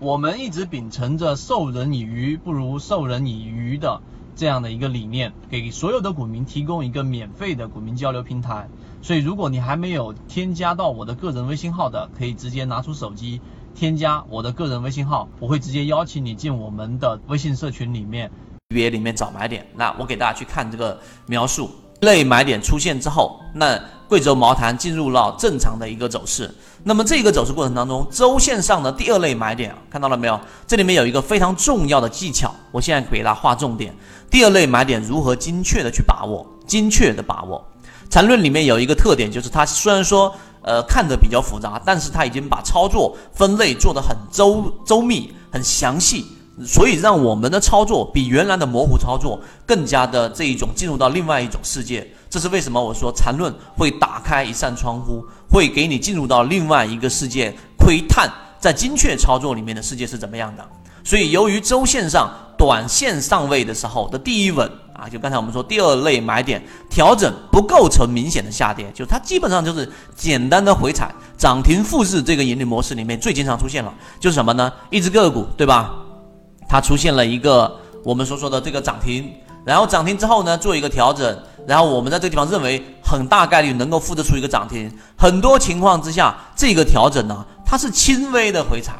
我们一直秉承着授人以鱼不如授人以渔的这样的一个理念，给所有的股民提供一个免费的股民交流平台。所以，如果你还没有添加到我的个人微信号的，可以直接拿出手机添加我的个人微信号，我会直接邀请你进我们的微信社群里面。别里面找买点，那我给大家去看这个描述，类买点出现之后，那贵州茅台进入了正常的一个走势。那么这个走势过程当中，周线上的第二类买点看到了没有？这里面有一个非常重要的技巧，我现在给大家划重点。第二类买点如何精确的去把握？精确的把握。缠论里面有一个特点，就是它虽然说呃看着比较复杂，但是它已经把操作分类做得很周周密、很详细。所以让我们的操作比原来的模糊操作更加的这一种进入到另外一种世界，这是为什么？我说缠论会打开一扇窗户，会给你进入到另外一个世界，窥探在精确操作里面的世界是怎么样的。所以由于周线上短线上位的时候的第一稳啊，就刚才我们说第二类买点调整不构成明显的下跌，就它基本上就是简单的回踩涨停复制这个盈利模式里面最经常出现了，就是什么呢？一只个股，对吧？它出现了一个我们所说的这个涨停，然后涨停之后呢，做一个调整，然后我们在这个地方认为很大概率能够复制出一个涨停。很多情况之下，这个调整呢，它是轻微的回踩，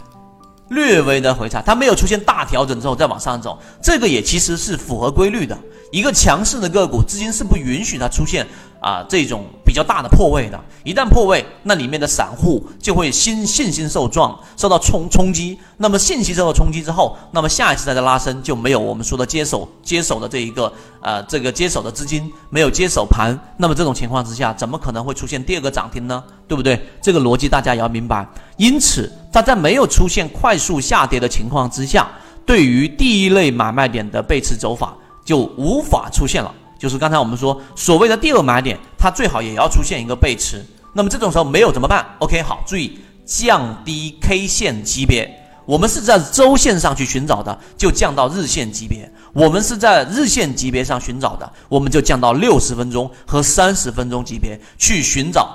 略微的回踩，它没有出现大调整之后再往上走，这个也其实是符合规律的。一个强势的个股，资金是不允许它出现。啊，这种比较大的破位的，一旦破位，那里面的散户就会心信心受撞，受到冲冲击。那么信息受到冲击之后，那么下一次再的拉升就没有我们说的接手接手的这一个呃这个接手的资金没有接手盘。那么这种情况之下，怎么可能会出现第二个涨停呢？对不对？这个逻辑大家也要明白。因此，它在没有出现快速下跌的情况之下，对于第一类买卖点的背驰走法就无法出现了。就是刚才我们说所谓的第二买点，它最好也要出现一个背驰。那么这种时候没有怎么办？OK，好，注意降低 K 线级别。我们是在周线上去寻找的，就降到日线级别；我们是在日线级别上寻找的，我们就降到六十分钟和三十分钟级别去寻找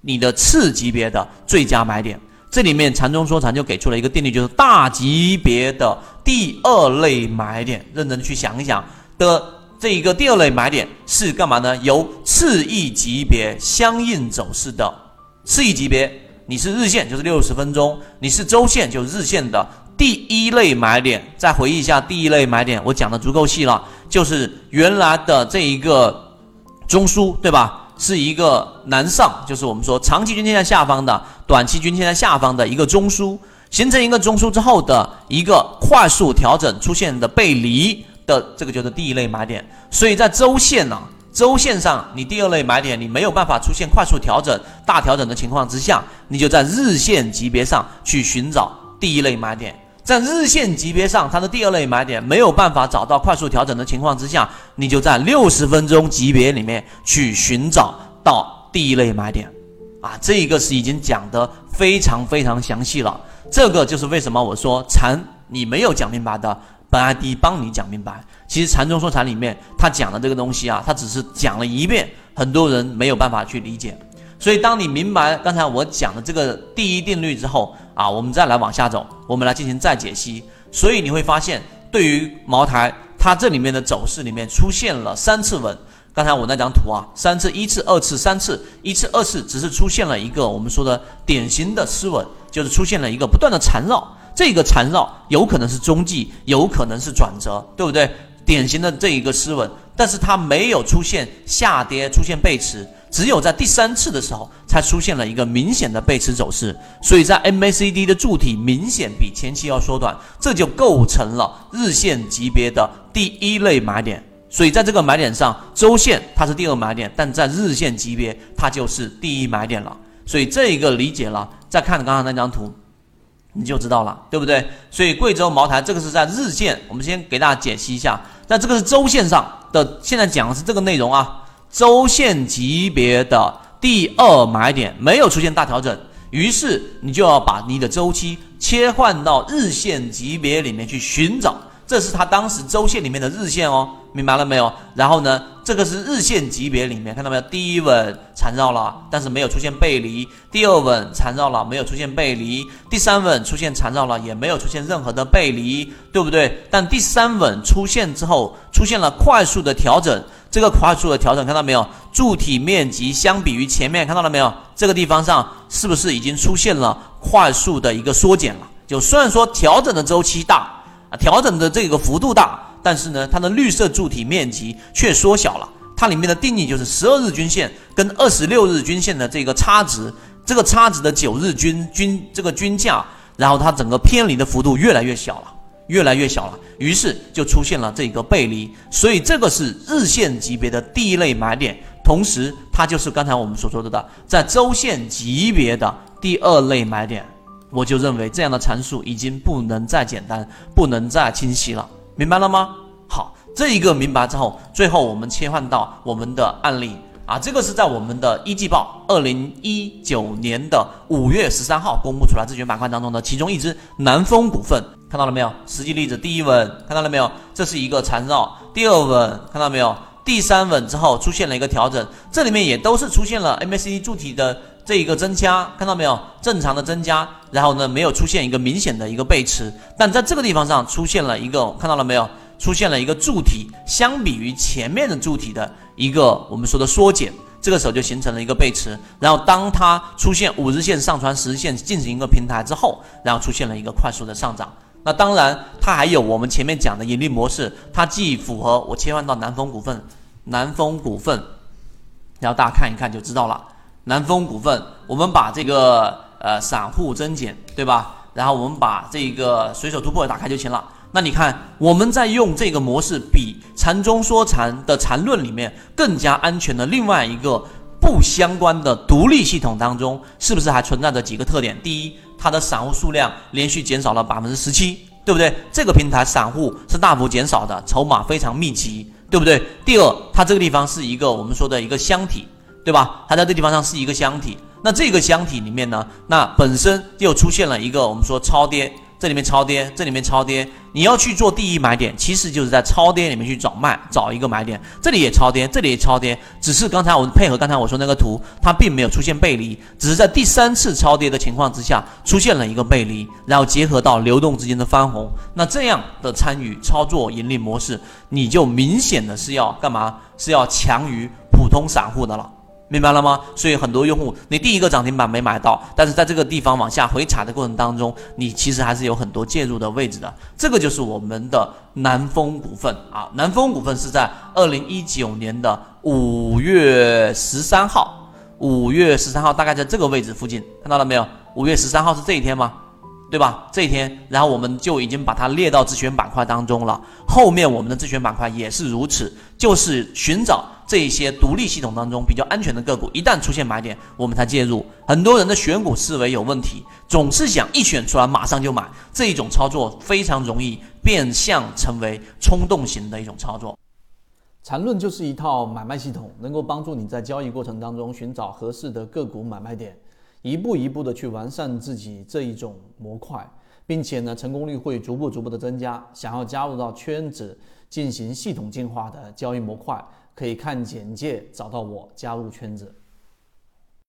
你的次级别的最佳买点。这里面禅中说禅就给出了一个定律，就是大级别的第二类买点，认真去想一想的。这一个第二类买点是干嘛呢？由次一级别相应走势的次一级别，你是日线就是六十分钟，你是周线就是日线的第一类买点。再回忆一下第一类买点，我讲的足够细了，就是原来的这一个中枢，对吧？是一个南上，就是我们说长期均线在下方的，短期均线在下方的一个中枢，形成一个中枢之后的一个快速调整出现的背离。的这个就是第一类买点，所以在周线呢，周线上你第二类买点你没有办法出现快速调整、大调整的情况之下，你就在日线级别上去寻找第一类买点。在日线级别上，它的第二类买点没有办法找到快速调整的情况之下，你就在六十分钟级别里面去寻找到第一类买点。啊，这个是已经讲的非常非常详细了。这个就是为什么我说禅你没有讲明白的。本 ID 帮你讲明白，其实禅宗说禅里面他讲的这个东西啊，他只是讲了一遍，很多人没有办法去理解。所以当你明白刚才我讲的这个第一定律之后啊，我们再来往下走，我们来进行再解析。所以你会发现，对于茅台，它这里面的走势里面出现了三次稳。刚才我那张图啊，三次、一次、二次、三次，一次、二次只是出现了一个我们说的典型的失稳，就是出现了一个不断的缠绕。这个缠绕有可能是中继，有可能是转折，对不对？典型的这一个失稳，但是它没有出现下跌，出现背驰，只有在第三次的时候才出现了一个明显的背驰走势。所以在 MACD 的柱体明显比前期要缩短，这就构成了日线级别的第一类买点。所以在这个买点上，周线它是第二买点，但在日线级别它就是第一买点了。所以这一个理解了，再看刚刚那张图。你就知道了，对不对？所以贵州茅台这个是在日线，我们先给大家解析一下。那这个是周线上的，现在讲的是这个内容啊。周线级别的第二买点没有出现大调整，于是你就要把你的周期切换到日线级别里面去寻找。这是它当时周线里面的日线哦，明白了没有？然后呢，这个是日线级别里面看到没有？第一稳缠绕了，但是没有出现背离；第二稳缠绕了，没有出现背离；第三稳出现缠绕了，也没有出现任何的背离，对不对？但第三稳出现之后，出现了快速的调整。这个快速的调整看到没有？柱体面积相比于前面看到了没有？这个地方上是不是已经出现了快速的一个缩减了？就虽然说调整的周期大啊，调整的这个幅度大。但是呢，它的绿色柱体面积却缩小了。它里面的定义就是十二日均线跟二十六日均线的这个差值，这个差值的九日均均这个均价，然后它整个偏离的幅度越来越小了，越来越小了。于是就出现了这个背离。所以这个是日线级别的第一类买点，同时它就是刚才我们所说的的在周线级别的第二类买点。我就认为这样的阐述已经不能再简单，不能再清晰了。明白了吗？好，这一个明白之后，最后我们切换到我们的案例啊，这个是在我们的一季报二零一九年的五月十三号公布出来自选板块当中的其中一只南风股份，看到了没有？实际例子，第一稳看到了没有？这是一个缠绕，第二稳看到没有？第三稳之后出现了一个调整，这里面也都是出现了 MACD 柱体的这一个增加，看到没有？正常的增加，然后呢没有出现一个明显的一个背驰，但在这个地方上出现了一个，看到了没有？出现了一个柱体，相比于前面的柱体的一个我们说的缩减，这个时候就形成了一个背驰，然后当它出现五日线上传十日线进行一个平台之后，然后出现了一个快速的上涨。那当然，它还有我们前面讲的盈利模式，它既符合我切换到南风股份。南风股份，然后大家看一看就知道了。南风股份，我们把这个呃散户增减，对吧？然后我们把这个随手突破打开就行了。那你看，我们在用这个模式，比禅中说禅的禅论里面更加安全的另外一个不相关的独立系统当中，是不是还存在着几个特点？第一，它的散户数量连续减少了百分之十七，对不对？这个平台散户是大幅减少的，筹码非常密集。对不对？第二，它这个地方是一个我们说的一个箱体，对吧？它在这地方上是一个箱体。那这个箱体里面呢，那本身又出现了一个我们说超跌。这里面超跌，这里面超跌，你要去做第一买点，其实就是在超跌里面去找卖，找一个买点。这里也超跌，这里也超跌，只是刚才我们配合刚才我说那个图，它并没有出现背离，只是在第三次超跌的情况之下出现了一个背离，然后结合到流动资金的翻红，那这样的参与操作盈利模式，你就明显的是要干嘛？是要强于普通散户的了。明白了吗？所以很多用户，你第一个涨停板没买到，但是在这个地方往下回踩的过程当中，你其实还是有很多介入的位置的。这个就是我们的南风股份啊，南风股份是在二零一九年的五月十三号，五月十三号大概在这个位置附近，看到了没有？五月十三号是这一天吗？对吧？这一天，然后我们就已经把它列到自选板块当中了。后面我们的自选板块也是如此，就是寻找这一些独立系统当中比较安全的个股，一旦出现买点，我们才介入。很多人的选股思维有问题，总是想一选出来马上就买，这一种操作非常容易变相成为冲动型的一种操作。缠论就是一套买卖系统，能够帮助你在交易过程当中寻找合适的个股买卖点。一步一步的去完善自己这一种模块，并且呢，成功率会逐步逐步的增加。想要加入到圈子进行系统进化的交易模块，可以看简介找到我加入圈子。